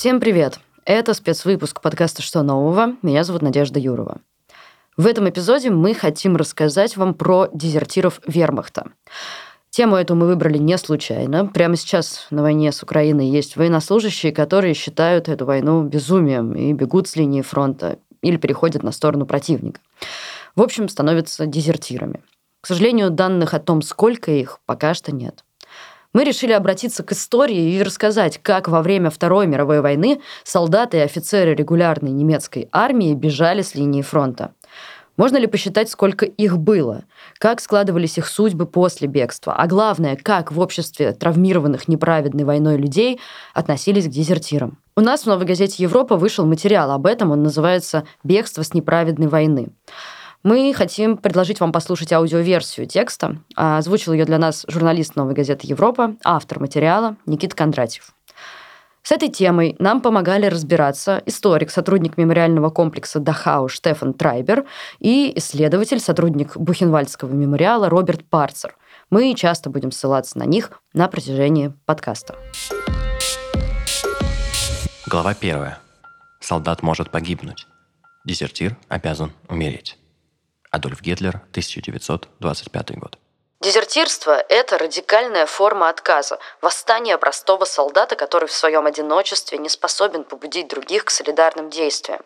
Всем привет! Это спецвыпуск подкаста «Что нового?». Меня зовут Надежда Юрова. В этом эпизоде мы хотим рассказать вам про дезертиров вермахта. Тему эту мы выбрали не случайно. Прямо сейчас на войне с Украиной есть военнослужащие, которые считают эту войну безумием и бегут с линии фронта или переходят на сторону противника. В общем, становятся дезертирами. К сожалению, данных о том, сколько их, пока что нет мы решили обратиться к истории и рассказать, как во время Второй мировой войны солдаты и офицеры регулярной немецкой армии бежали с линии фронта. Можно ли посчитать, сколько их было? Как складывались их судьбы после бегства? А главное, как в обществе травмированных неправедной войной людей относились к дезертирам? У нас в «Новой газете Европа» вышел материал об этом, он называется «Бегство с неправедной войны». Мы хотим предложить вам послушать аудиоверсию текста. А, озвучил ее для нас журналист «Новой газеты Европа», автор материала Никита Кондратьев. С этой темой нам помогали разбираться историк, сотрудник мемориального комплекса Дахау Штефан Трайбер и исследователь, сотрудник Бухенвальдского мемориала Роберт Парцер. Мы часто будем ссылаться на них на протяжении подкаста. Глава первая. Солдат может погибнуть. Дезертир обязан умереть. Адольф Гитлер, 1925 год. Дезертирство – это радикальная форма отказа, восстание простого солдата, который в своем одиночестве не способен побудить других к солидарным действиям.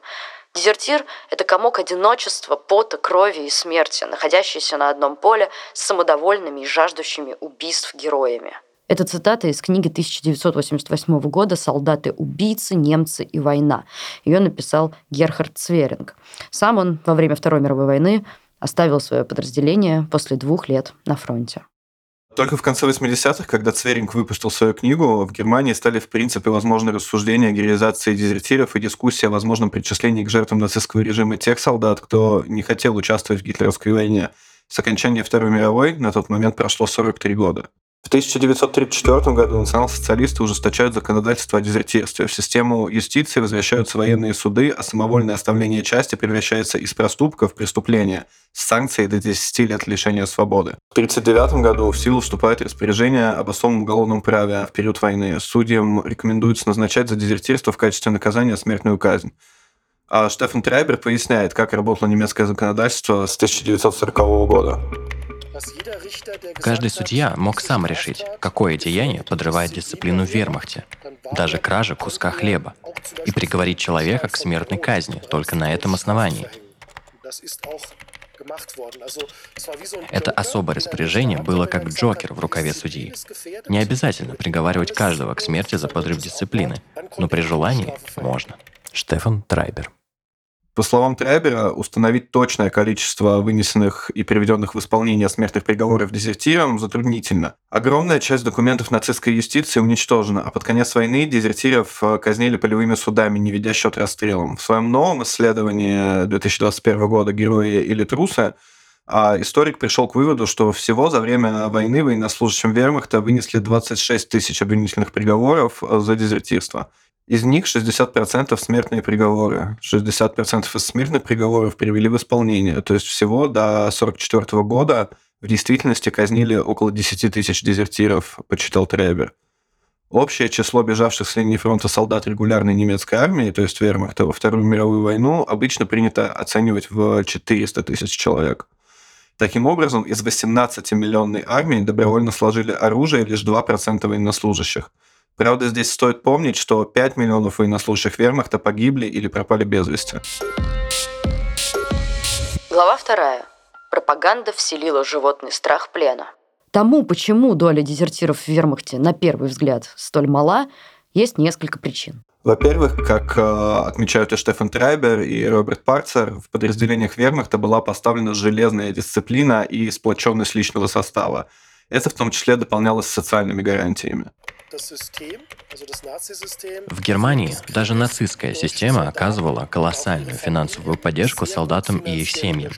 Дезертир – это комок одиночества, пота, крови и смерти, находящийся на одном поле с самодовольными и жаждущими убийств героями. Это цитата из книги 1988 года «Солдаты-убийцы, немцы и война». Ее написал Герхард Цверинг. Сам он во время Второй мировой войны оставил свое подразделение после двух лет на фронте. Только в конце 80-х, когда Цверинг выпустил свою книгу, в Германии стали в принципе возможны рассуждения о героизации дезертиров и дискуссия о возможном причислении к жертвам нацистского режима тех солдат, кто не хотел участвовать в гитлеровской войне. С окончания Второй мировой на тот момент прошло 43 года. В 1934 году национал-социалисты ужесточают законодательство о дезертирстве. В систему юстиции возвращаются военные суды, а самовольное оставление части превращается из проступка в преступление с санкцией до 10 лет лишения свободы. В 1939 году в силу вступает распоряжение об особом уголовном праве в период войны. Судьям рекомендуется назначать за дезертирство в качестве наказания смертную казнь. А Штефан Трайбер поясняет, как работало немецкое законодательство с 1940 года. Каждый судья мог сам решить, какое деяние подрывает дисциплину в вермахте, даже кража куска хлеба, и приговорить человека к смертной казни только на этом основании. Это особое распоряжение было как Джокер в рукаве судьи. Не обязательно приговаривать каждого к смерти за подрыв дисциплины, но при желании можно. Штефан Трайбер по словам Требера, установить точное количество вынесенных и приведенных в исполнение смертных приговоров дезертирам затруднительно. Огромная часть документов нацистской юстиции уничтожена, а под конец войны дезертиров э, казнили полевыми судами, не ведя счет расстрелом. В своем новом исследовании 2021 года «Герои или трусы» а историк пришел к выводу, что всего за время войны военнослужащим вермахта вынесли 26 тысяч обвинительных приговоров э, за дезертирство. Из них 60% смертные приговоры. 60% из смертных приговоров привели в исполнение. То есть всего до 1944 года в действительности казнили около 10 тысяч дезертиров, почитал Требер. Общее число бежавших с линии фронта солдат регулярной немецкой армии, то есть вермахта, во Вторую мировую войну обычно принято оценивать в 400 тысяч человек. Таким образом, из 18-миллионной армии добровольно сложили оружие лишь 2% военнослужащих – Правда, здесь стоит помнить, что 5 миллионов военнослужащих вермахта погибли или пропали без вести. Глава вторая. Пропаганда вселила животный страх плена. Тому, почему доля дезертиров в вермахте на первый взгляд столь мала, есть несколько причин. Во-первых, как э, отмечают и Штефан Трайбер, и Роберт Парцер, в подразделениях вермахта была поставлена железная дисциплина и сплоченность личного состава. Это в том числе дополнялось социальными гарантиями. В Германии даже нацистская система оказывала колоссальную финансовую поддержку солдатам и их семьям.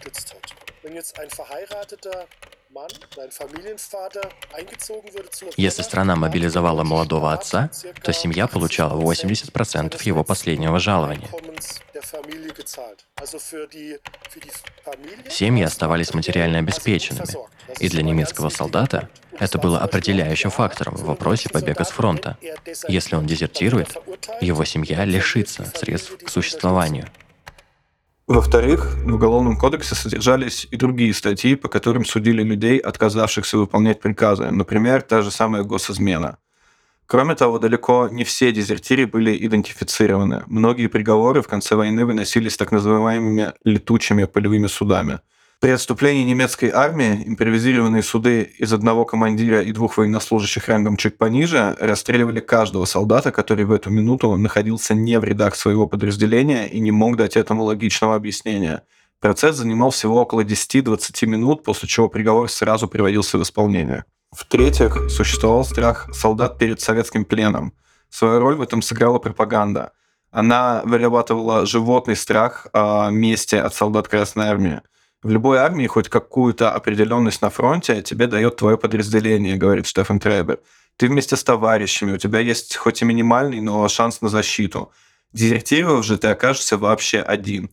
Если страна мобилизовала молодого отца, то семья получала 80% его последнего жалования. Семьи оставались материально обеспеченными, и для немецкого солдата это было определяющим фактором в вопросе побега с фронта. Если он дезертирует, его семья лишится средств к существованию. Во-вторых, в Уголовном кодексе содержались и другие статьи, по которым судили людей, отказавшихся выполнять приказы, например, та же самая госизмена. Кроме того, далеко не все дезертиры были идентифицированы. Многие приговоры в конце войны выносились так называемыми летучими полевыми судами – при отступлении немецкой армии импровизированные суды из одного командира и двух военнослужащих рангом чуть пониже расстреливали каждого солдата, который в эту минуту находился не в рядах своего подразделения и не мог дать этому логичного объяснения. Процесс занимал всего около 10-20 минут, после чего приговор сразу приводился в исполнение. В-третьих, существовал страх солдат перед советским пленом. Свою роль в этом сыграла пропаганда. Она вырабатывала животный страх о мести от солдат Красной Армии. В любой армии хоть какую-то определенность на фронте тебе дает твое подразделение, говорит Штефан Требер. Ты вместе с товарищами, у тебя есть хоть и минимальный, но шанс на защиту. Дезертировав же, ты окажешься вообще один.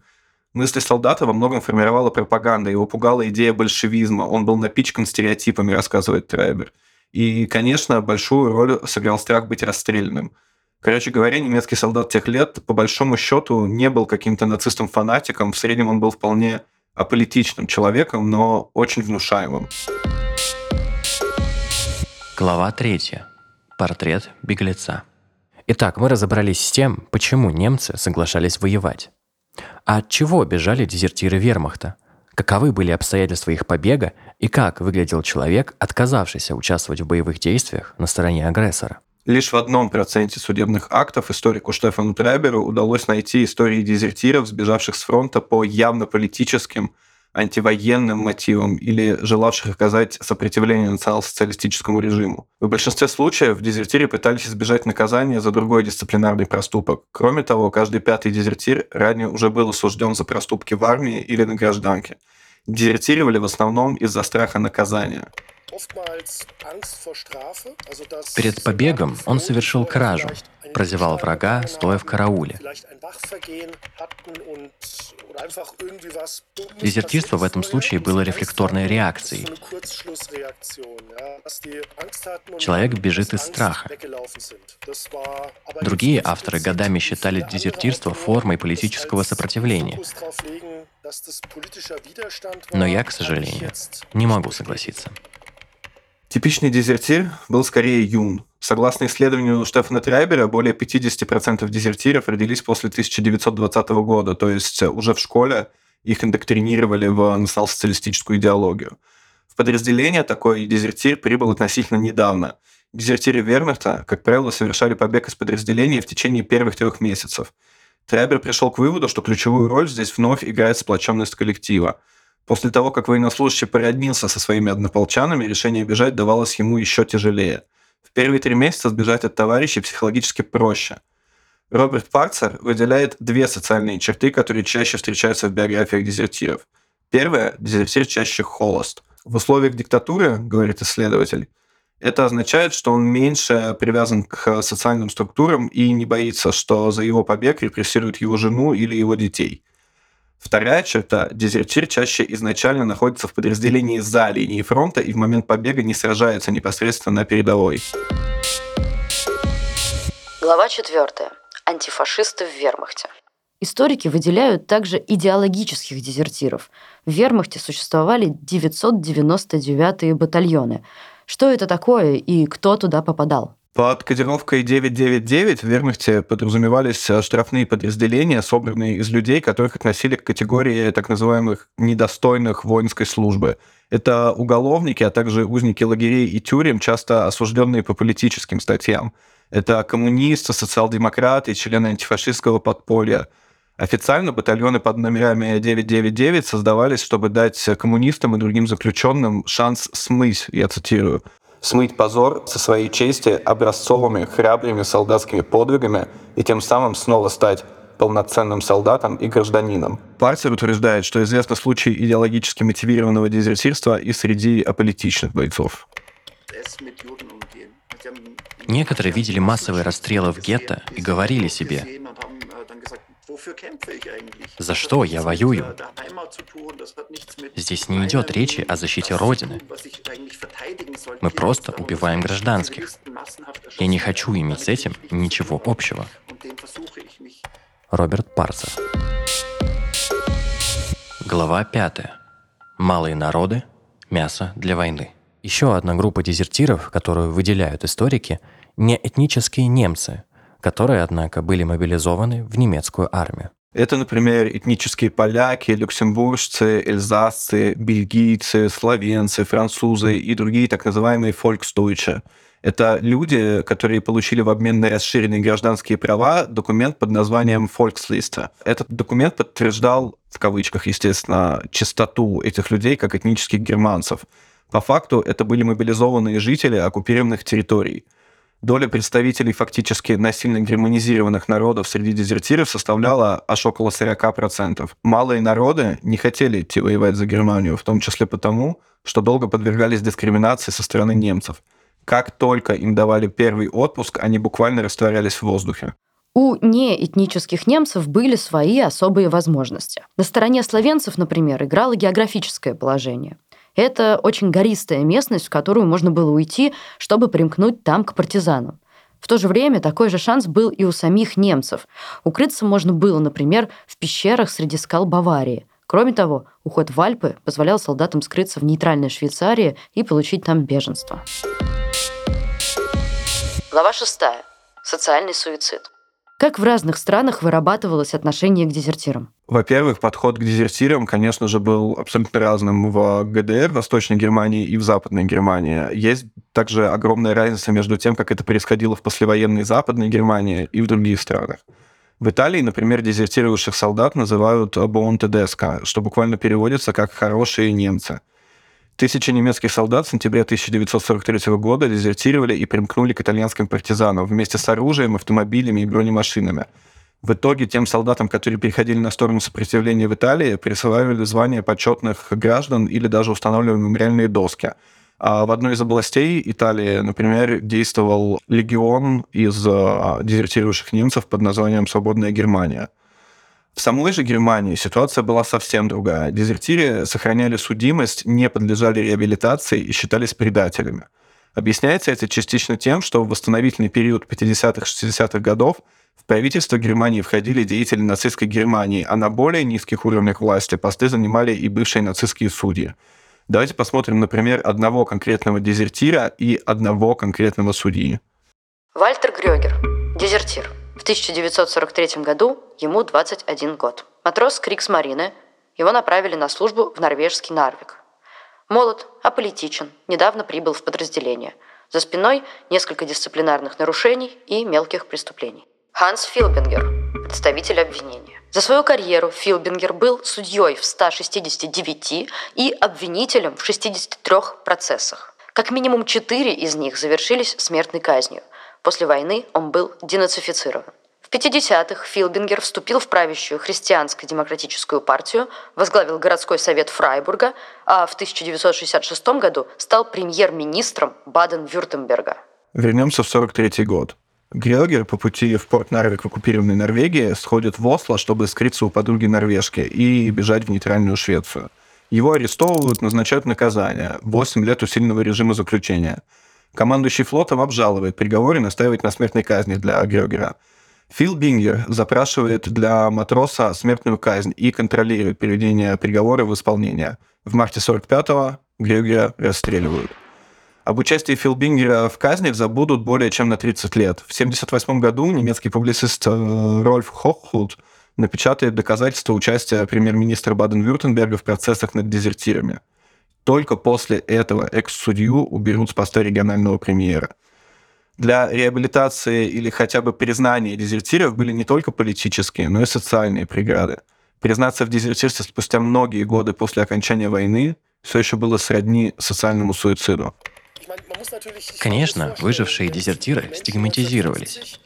Мысли солдата во многом формировала пропаганда, его пугала идея большевизма, он был напичкан стереотипами, рассказывает Требер. И, конечно, большую роль сыграл страх быть расстрелянным. Короче говоря, немецкий солдат тех лет, по большому счету, не был каким-то нацистом-фанатиком, в среднем он был вполне аполитичным человеком, но очень внушаемым. Глава третья. Портрет беглеца. Итак, мы разобрались с тем, почему немцы соглашались воевать. А от чего бежали дезертиры вермахта? Каковы были обстоятельства их побега и как выглядел человек, отказавшийся участвовать в боевых действиях на стороне агрессора? Лишь в одном проценте судебных актов историку Штефану Треберу удалось найти истории дезертиров, сбежавших с фронта по явно политическим, антивоенным мотивам или желавших оказать сопротивление национал-социалистическому режиму. В большинстве случаев дезертиры пытались избежать наказания за другой дисциплинарный проступок. Кроме того, каждый пятый дезертир ранее уже был осужден за проступки в армии или на гражданке. Дезертировали в основном из-за страха наказания. Перед побегом он совершил кражу, прозевал врага, стоя в карауле. Дезертирство в этом случае было рефлекторной реакцией. Человек бежит из страха. Другие авторы годами считали дезертирство формой политического сопротивления. Но я, к сожалению, не могу согласиться. Типичный дезертир был скорее юн. Согласно исследованию Штефана Трайбера, более 50% дезертиров родились после 1920 года, то есть уже в школе их индоктринировали в национал-социалистическую идеологию. В подразделение такой дезертир прибыл относительно недавно. Дезертиры Вермахта, как правило, совершали побег из подразделения в течение первых трех месяцев. Трайбер пришел к выводу, что ключевую роль здесь вновь играет сплоченность коллектива – После того, как военнослужащий породнился со своими однополчанами, решение бежать давалось ему еще тяжелее. В первые три месяца сбежать от товарищей психологически проще. Роберт Парцер выделяет две социальные черты, которые чаще встречаются в биографиях дезертиров. Первое – дезертир чаще холост. В условиях диктатуры, говорит исследователь, это означает, что он меньше привязан к социальным структурам и не боится, что за его побег репрессируют его жену или его детей – Вторая черта – дезертир чаще изначально находится в подразделении за линией фронта и в момент побега не сражается непосредственно на передовой. Глава 4. Антифашисты в вермахте. Историки выделяют также идеологических дезертиров. В вермахте существовали 999-е батальоны. Что это такое и кто туда попадал? Под кодировкой 999 в вермахте подразумевались э, штрафные подразделения, собранные из людей, которых относили к категории так называемых недостойных воинской службы. Это уголовники, а также узники лагерей и тюрем, часто осужденные по политическим статьям. Это коммунисты, социал-демократы, члены антифашистского подполья. Официально батальоны под номерами 999 создавались, чтобы дать коммунистам и другим заключенным шанс смыть, я цитирую, смыть позор со своей чести образцовыми храбрыми солдатскими подвигами и тем самым снова стать полноценным солдатом и гражданином. Парцер утверждает, что известны случаи идеологически мотивированного дезертирства и среди аполитичных бойцов. Некоторые видели массовые расстрелы в гетто и говорили себе, за что я воюю? Здесь не идет речи о защите Родины. Мы просто убиваем гражданских. Я не хочу иметь с этим ничего общего. Роберт Парцер. Глава 5. Малые народы. Мясо для войны. Еще одна группа дезертиров, которую выделяют историки, не этнические немцы, которые, однако, были мобилизованы в немецкую армию. Это, например, этнические поляки, люксембуржцы, эльзасцы, бельгийцы, словенцы, французы и другие так называемые фолькстойче. Это люди, которые получили в обмен на расширенные гражданские права документ под названием Volksliste. Этот документ подтверждал, в кавычках, естественно, чистоту этих людей как этнических германцев. По факту это были мобилизованные жители оккупированных территорий – доля представителей фактически насильно германизированных народов среди дезертиров составляла аж около 40%. Малые народы не хотели идти воевать за Германию, в том числе потому, что долго подвергались дискриминации со стороны немцев. Как только им давали первый отпуск, они буквально растворялись в воздухе. У неэтнических немцев были свои особые возможности. На стороне словенцев, например, играло географическое положение. Это очень гористая местность, в которую можно было уйти, чтобы примкнуть там к партизанам. В то же время такой же шанс был и у самих немцев. Укрыться можно было, например, в пещерах среди скал Баварии. Кроме того, уход в Альпы позволял солдатам скрыться в нейтральной Швейцарии и получить там беженство. Глава 6. Социальный суицид. Как в разных странах вырабатывалось отношение к дезертирам? Во-первых, подход к дезертирам, конечно же, был абсолютно разным в ГДР, в Восточной Германии и в Западной Германии. Есть также огромная разница между тем, как это происходило в послевоенной Западной Германии и в других странах. В Италии, например, дезертировавших солдат называют «буон тедеско», что буквально переводится как «хорошие немцы». Тысячи немецких солдат в сентябре 1943 года дезертировали и примкнули к итальянским партизанам вместе с оружием, автомобилями и бронемашинами. В итоге тем солдатам, которые переходили на сторону сопротивления в Италии, присваивали звания почетных граждан или даже устанавливали мемориальные доски. А в одной из областей Италии, например, действовал легион из а, дезертирующих немцев под названием «Свободная Германия». В самой же Германии ситуация была совсем другая. Дезертиры сохраняли судимость, не подлежали реабилитации и считались предателями. Объясняется это частично тем, что в восстановительный период 50-60-х годов в правительство Германии входили деятели нацистской Германии, а на более низких уровнях власти посты занимали и бывшие нацистские судьи. Давайте посмотрим, например, одного конкретного дезертира и одного конкретного судьи. Вальтер Грёгер, дезертир. В 1943 году ему 21 год. Матрос Криксмарины. Его направили на службу в норвежский Нарвик. Молод, аполитичен, недавно прибыл в подразделение. За спиной несколько дисциплинарных нарушений и мелких преступлений. Ханс Филбингер, представитель обвинения. За свою карьеру Филбингер был судьей в 169 и обвинителем в 63 процессах. Как минимум четыре из них завершились смертной казнью. После войны он был денацифицирован. В 50-х Филбингер вступил в правящую христианско-демократическую партию, возглавил городской совет Фрайбурга, а в 1966 году стал премьер-министром Баден-Вюртемберга. Вернемся в 43 год. Грёгер по пути в порт Нарвик в оккупированной Норвегии сходит в Осло, чтобы скрыться у подруги норвежки и бежать в нейтральную Швецию. Его арестовывают, назначают наказание – 8 лет усиленного режима заключения – Командующий флотом обжалует приговор и настаивает на смертной казни для Грёгера. Фил Бингер запрашивает для матроса смертную казнь и контролирует приведение приговора в исполнение. В марте 45-го Грёгера расстреливают. Об участии Фил Бингера в казни забудут более чем на 30 лет. В 1978 году немецкий публицист э, Рольф Хоххут напечатает доказательства участия премьер-министра Баден-Вюртемберга в процессах над дезертирами. Только после этого экс-судью уберут с поста регионального премьера. Для реабилитации или хотя бы признания дезертиров были не только политические, но и социальные преграды. Признаться в дезертирстве спустя многие годы после окончания войны все еще было сродни социальному суициду. Конечно, выжившие дезертиры стигматизировались.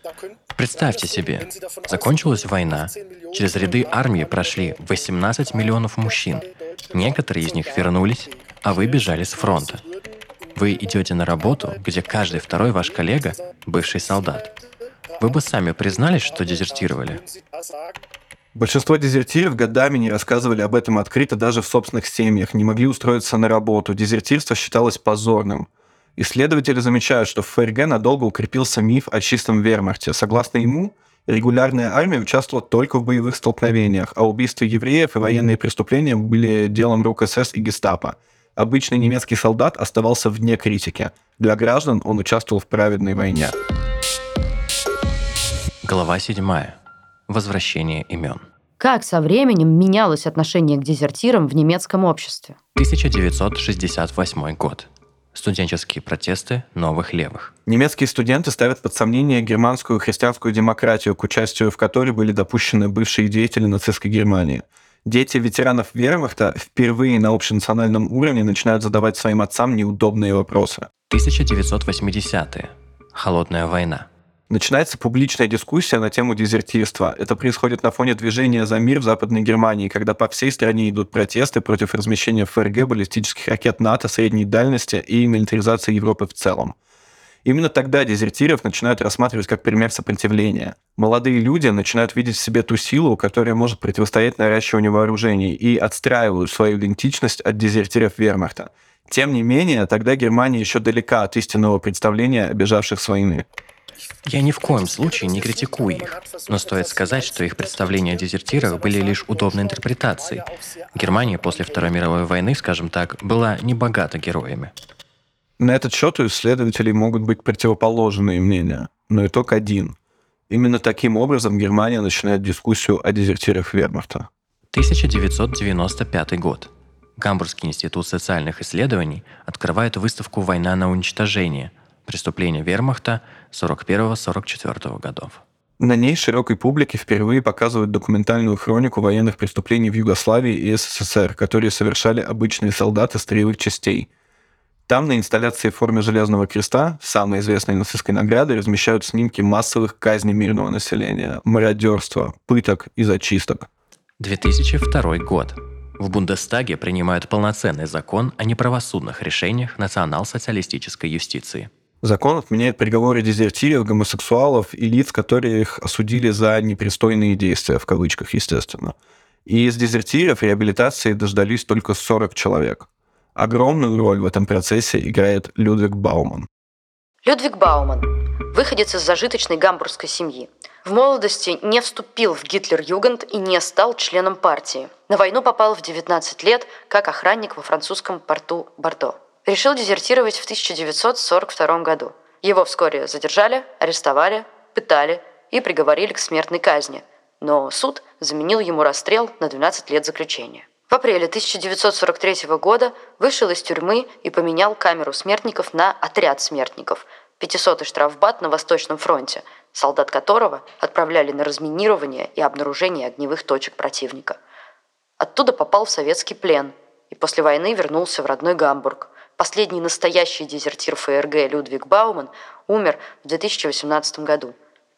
Представьте себе, закончилась война, через ряды армии прошли 18 миллионов мужчин. Некоторые из них вернулись, а вы бежали с фронта. Вы идете на работу, где каждый второй ваш коллега – бывший солдат. Вы бы сами признались, что дезертировали? Большинство дезертиров годами не рассказывали об этом открыто даже в собственных семьях, не могли устроиться на работу. Дезертирство считалось позорным. Исследователи замечают, что в ФРГ надолго укрепился миф о чистом вермахте. Согласно ему, регулярная армия участвовала только в боевых столкновениях, а убийства евреев и военные преступления были делом рук СС и гестапо. Обычный немецкий солдат оставался вне критики. Для граждан он участвовал в праведной войне. Глава 7. Возвращение имен. Как со временем менялось отношение к дезертирам в немецком обществе? 1968 год. Студенческие протесты новых левых. Немецкие студенты ставят под сомнение германскую христианскую демократию, к участию в которой были допущены бывшие деятели нацистской Германии. Дети ветеранов вермахта впервые на общенациональном уровне начинают задавать своим отцам неудобные вопросы. 1980-е. Холодная война. Начинается публичная дискуссия на тему дезертирства. Это происходит на фоне движения за мир в Западной Германии, когда по всей стране идут протесты против размещения в ФРГ баллистических ракет НАТО средней дальности и милитаризации Европы в целом. Именно тогда дезертиров начинают рассматривать как пример сопротивления. Молодые люди начинают видеть в себе ту силу, которая может противостоять наращиванию вооружений, и отстраивают свою идентичность от дезертиров вермахта. Тем не менее, тогда Германия еще далека от истинного представления о бежавших с войны. Я ни в коем случае не критикую их, но стоит сказать, что их представления о дезертирах были лишь удобной интерпретацией. Германия после Второй мировой войны, скажем так, была не богата героями. На этот счет у исследователей могут быть противоположные мнения, но итог один. Именно таким образом Германия начинает дискуссию о дезертирах Вермахта. 1995 год. Гамбургский институт социальных исследований открывает выставку «Война на уничтожение», Преступления вермахта 41-44 годов. На ней широкой публике впервые показывают документальную хронику военных преступлений в Югославии и СССР, которые совершали обычные солдаты строевых частей. Там на инсталляции в форме Железного Креста, самой известной нацистской награды, размещают снимки массовых казней мирного населения, мародерства, пыток и зачисток. 2002 год. В Бундестаге принимают полноценный закон о неправосудных решениях национал-социалистической юстиции. Закон отменяет приговоры дезертиров, гомосексуалов и лиц, которые их осудили за непристойные действия, в кавычках, естественно. И из дезертиров реабилитации дождались только 40 человек. Огромную роль в этом процессе играет Людвиг Бауман. Людвиг Бауман, выходец из зажиточной гамбургской семьи. В молодости не вступил в Гитлер-Югент и не стал членом партии. На войну попал в 19 лет как охранник во французском порту Бордо решил дезертировать в 1942 году. Его вскоре задержали, арестовали, пытали и приговорили к смертной казни, но суд заменил ему расстрел на 12 лет заключения. В апреле 1943 года вышел из тюрьмы и поменял камеру смертников на отряд смертников, 500-й штрафбат на Восточном фронте, солдат которого отправляли на разминирование и обнаружение огневых точек противника. Оттуда попал в советский плен и после войны вернулся в родной Гамбург – Последний настоящий дезертир ФРГ Людвиг Бауман умер в 2018 году.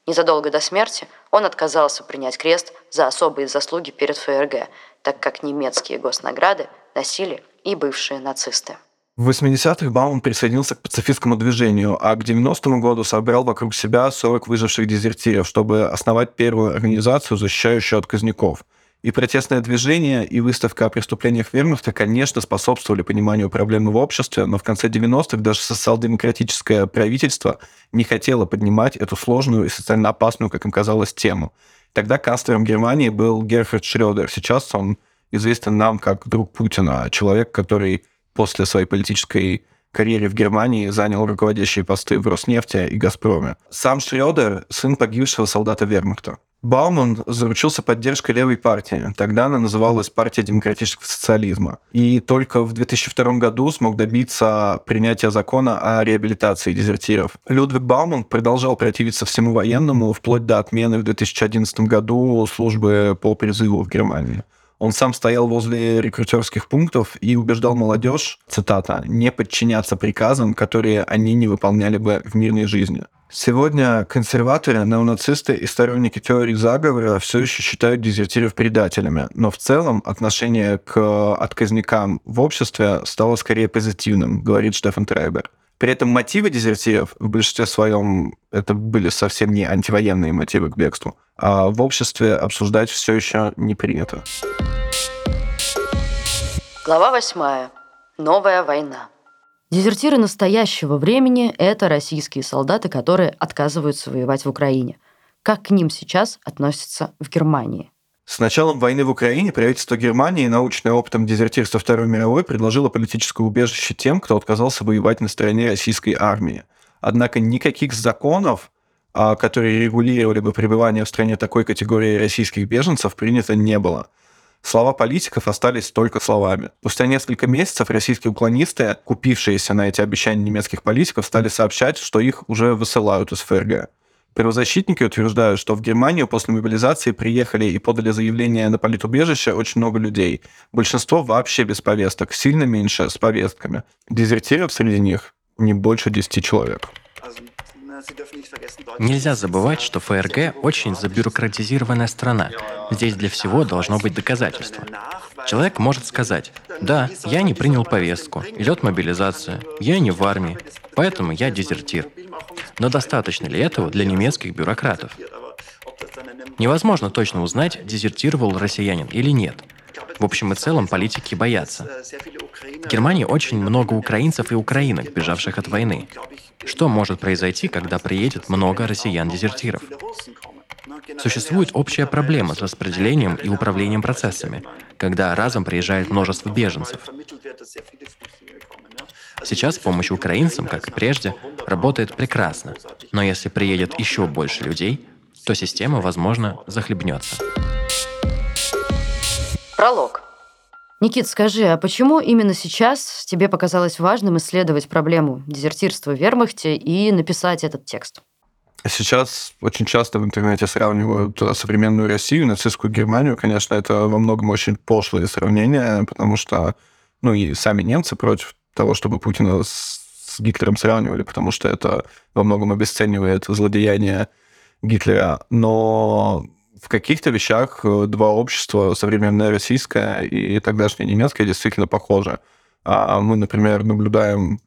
Незадолго до смерти он отказался принять крест за особые заслуги перед ФРГ, так как немецкие госнаграды носили и бывшие нацисты. В 80-х Бауман присоединился к пацифистскому движению, а к 90-му году собрал вокруг себя 40 выживших дезертиров, чтобы основать первую организацию, защищающую отказников – и протестное движение, и выставка о преступлениях вермахта, конечно, способствовали пониманию проблемы в обществе, но в конце 90-х даже социал-демократическое правительство не хотело поднимать эту сложную и социально опасную, как им казалось, тему. Тогда канцлером Германии был Герхард Шрёдер. Сейчас он известен нам как друг Путина, человек, который после своей политической карьере в Германии занял руководящие посты в Роснефти и Газпроме. Сам Шрёдер – сын погибшего солдата вермахта. Бауман заручился поддержкой левой партии. Тогда она называлась Партия демократического социализма. И только в 2002 году смог добиться принятия закона о реабилитации дезертиров. Людвиг Бауман продолжал противиться всему военному, вплоть до отмены в 2011 году службы по призыву в Германии. Он сам стоял возле рекрутерских пунктов и убеждал молодежь, цитата, «не подчиняться приказам, которые они не выполняли бы в мирной жизни». Сегодня консерваторы, неонацисты и сторонники теории заговора все еще считают дезертиров предателями, но в целом отношение к отказникам в обществе стало скорее позитивным, говорит Штефан Трейбер. При этом мотивы дезертиров в большинстве своем это были совсем не антивоенные мотивы к бегству, а в обществе обсуждать все еще не принято. Глава восьмая. Новая война. Дезертиры настоящего времени – это российские солдаты, которые отказываются воевать в Украине. Как к ним сейчас относятся в Германии? С началом войны в Украине правительство Германии, научное опытом дезертирства Второй мировой, предложило политическое убежище тем, кто отказался воевать на стороне российской армии. Однако никаких законов, а, которые регулировали бы пребывание в стране такой категории российских беженцев, принято не было – Слова политиков остались только словами. Спустя несколько месяцев российские уклонисты, купившиеся на эти обещания немецких политиков, стали сообщать, что их уже высылают из ФРГ. Правозащитники утверждают, что в Германию после мобилизации приехали и подали заявление на политубежище очень много людей. Большинство вообще без повесток, сильно меньше с повестками. Дезертиров среди них не больше 10 человек. Нельзя забывать, что ФРГ очень забюрократизированная страна. Здесь для всего должно быть доказательство. Человек может сказать, да, я не принял повестку, идет мобилизация, я не в армии, поэтому я дезертир. Но достаточно ли этого для немецких бюрократов? Невозможно точно узнать, дезертировал россиянин или нет. В общем и целом политики боятся. В Германии очень много украинцев и украинок, бежавших от войны. Что может произойти, когда приедет много россиян-дезертиров? Существует общая проблема с распределением и управлением процессами, когда разом приезжает множество беженцев. Сейчас помощь украинцам, как и прежде, работает прекрасно, но если приедет еще больше людей, то система, возможно, захлебнется. Пролог. Никит, скажи, а почему именно сейчас тебе показалось важным исследовать проблему дезертирства в вермахте и написать этот текст? Сейчас очень часто в интернете сравнивают современную Россию, нацистскую Германию. Конечно, это во многом очень пошлые сравнения, потому что, ну и сами немцы против того, чтобы Путина с, Гитлером сравнивали, потому что это во многом обесценивает злодеяние Гитлера. Но в каких-то вещах э, два общества, современное российское и тогдашнее немецкое, действительно похожи. А мы, например, наблюдаем,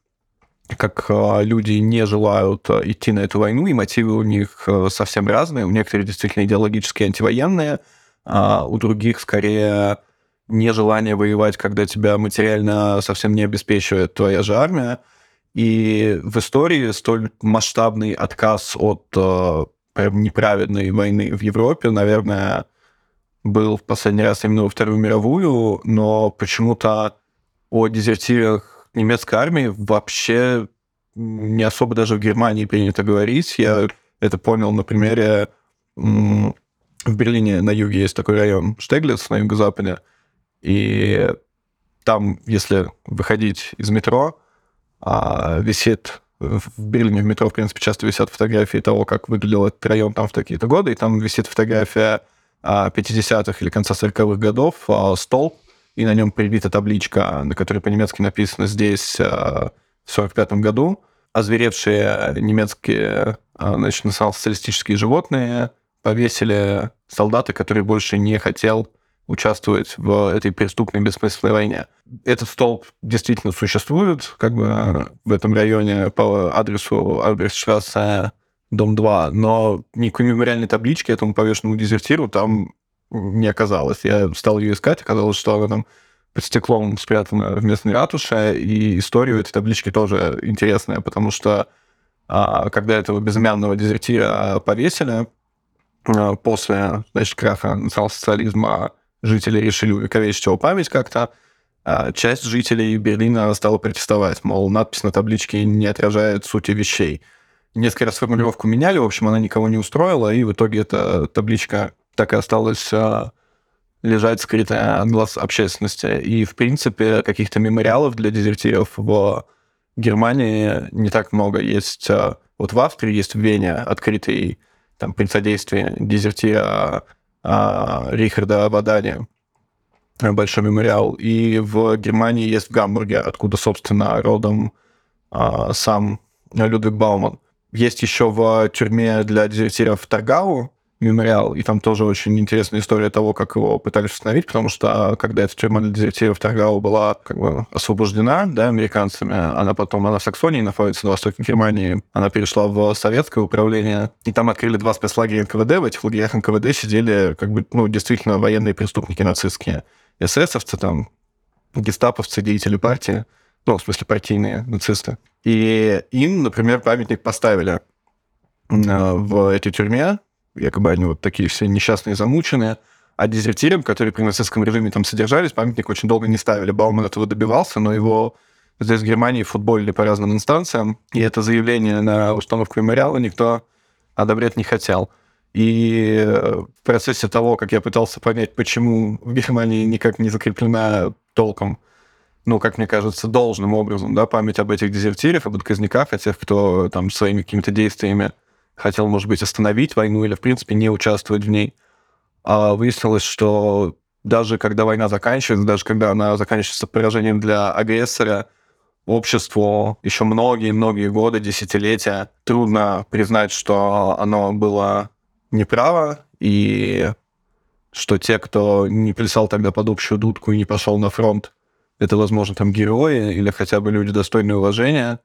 как э, люди не желают э, идти на эту войну, и мотивы у них совсем разные. У некоторых действительно идеологически антивоенные, а у других скорее нежелание воевать, когда тебя материально совсем не обеспечивает твоя же армия. И в истории столь масштабный отказ от прям неправедной войны в Европе, наверное, был в последний раз именно во Вторую мировую, но почему-то о дезертирах немецкой армии вообще не особо даже в Германии принято говорить. Я это понял на примере в Берлине на юге есть такой район Штеглиц на юго-западе, и там, если выходить из метро, а, висит в Берлине в метро, в принципе, часто висят фотографии того, как выглядел этот район там в такие-то годы, и там висит фотография 50-х а, или конца 40-х годов, а, столб, и на нем прибита табличка, на которой по-немецки написано «здесь в 45 году», озверевшие немецкие значит, национал-социалистические животные повесили солдата, который больше не хотел участвовать в этой преступной бессмысленной войне. Этот столб действительно существует, как бы в этом районе по адресу Альбрехтштрассе, дом 2, но никакой мемориальной таблички этому повешенному дезертиру там не оказалось. Я стал ее искать, оказалось, что она там под стеклом спрятана в местной ратуше, и история этой таблички тоже интересная, потому что а, когда этого безымянного дезертира повесили, а, после, значит, краха национал-социализма жители решили увековечить его память как-то, а часть жителей Берлина стала протестовать, мол, надпись на табличке не отражает сути вещей. Несколько раз формулировку меняли, в общем, она никого не устроила, и в итоге эта табличка так и осталась а, лежать скрытая от глаз общественности. И, в принципе, каких-то мемориалов для дезертиров в Германии не так много. Есть а, вот в Австрии есть в Вене открытый там, при содействии дезертира а, Рихарда Абадани. большой мемориал. И в Германии есть в Гамбурге, откуда, собственно, родом а, сам Людвиг Бауман. Есть еще в тюрьме для дезертиров Таргау мемориал, и там тоже очень интересная история того, как его пытались установить, потому что когда эта тюрьма для дезертиров Таргау была как бы освобождена да, американцами, она потом, она в Саксонии находится на востоке Германии, она перешла в советское управление, и там открыли два спецлагеря НКВД, в этих лагерях НКВД сидели как бы, ну, действительно военные преступники нацистские, эсэсовцы там, гестаповцы, деятели партии, ну, в смысле, партийные нацисты. И им, например, памятник поставили э, в этой тюрьме, якобы они вот такие все несчастные, замученные, а дезертирам, которые при нацистском режиме там содержались, памятник очень долго не ставили. Бауман этого добивался, но его здесь в Германии футболили по разным инстанциям, и это заявление на установку мемориала никто одобрять не хотел. И э, в процессе того, как я пытался понять, почему в Германии никак не закреплена толком, ну, как мне кажется, должным образом, да, память об этих дезертирах, об отказниках, о тех, кто там своими какими-то действиями хотел, может быть, остановить войну или, в принципе, не участвовать в ней. А выяснилось, что даже когда война заканчивается, даже когда она заканчивается поражением для агрессора, обществу еще многие-многие годы, десятилетия трудно признать, что оно было неправо, и что те, кто не плясал тогда под общую дудку и не пошел на фронт, это, возможно, там герои или хотя бы люди достойные уважения,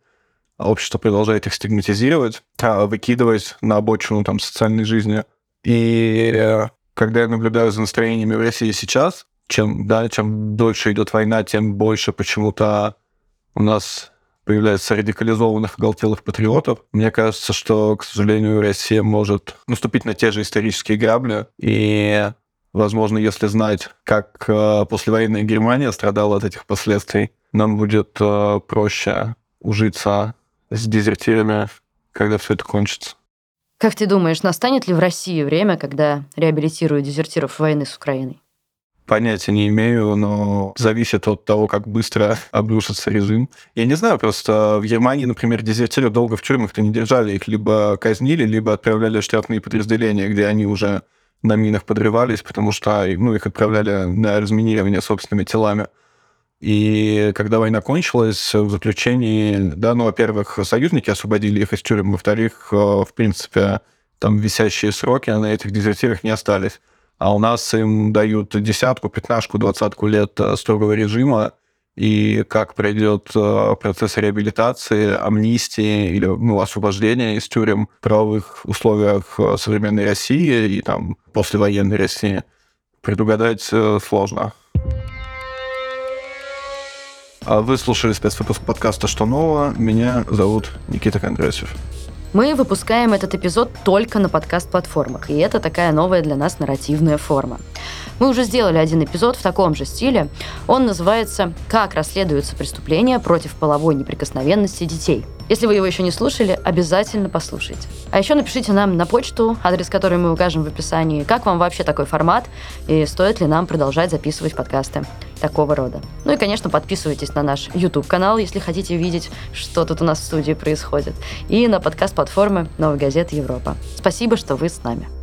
общество продолжает их стигматизировать, а выкидывать на обочину там социальной жизни. И э, когда я наблюдаю за настроениями в России сейчас, чем, да, чем дольше идет война, тем больше почему-то у нас появляется радикализованных, оголтелых патриотов. Мне кажется, что, к сожалению, Россия может наступить на те же исторические грабли. И, возможно, если знать, как э, послевоенная Германия страдала от этих последствий, нам будет э, проще ужиться с дезертирами, когда все это кончится. Как ты думаешь, настанет ли в России время, когда реабилитируют дезертиров войны с Украиной? Понятия не имею, но зависит от того, как быстро обрушится режим. Я не знаю, просто в Германии, например, дезертиров долго в тюрьмах-то не держали. Их либо казнили, либо отправляли в штрафные подразделения, где они уже на минах подрывались, потому что ну, их отправляли на разминирование собственными телами. И когда война кончилась, в заключении, да, ну, во-первых, союзники освободили их из тюрем, во-вторых, э, в принципе, там висящие сроки на этих дезертирах не остались а у нас им дают десятку, пятнашку, двадцатку лет э, строгого режима, и как пройдет э, процесс реабилитации, амнистии или ну, освобождения из тюрем в правовых условиях современной России и там послевоенной России, предугадать сложно. А вы слушали спецвыпуск подкаста «Что нового?». Меня зовут Никита Кондрасев. Мы выпускаем этот эпизод только на подкаст-платформах, и это такая новая для нас нарративная форма. Мы уже сделали один эпизод в таком же стиле. Он называется «Как расследуются преступления против половой неприкосновенности детей». Если вы его еще не слушали, обязательно послушайте. А еще напишите нам на почту, адрес которой мы укажем в описании, как вам вообще такой формат и стоит ли нам продолжать записывать подкасты такого рода. Ну и, конечно, подписывайтесь на наш YouTube-канал, если хотите видеть, что тут у нас в студии происходит, и на подкаст-платформы «Новой газеты Европа». Спасибо, что вы с нами.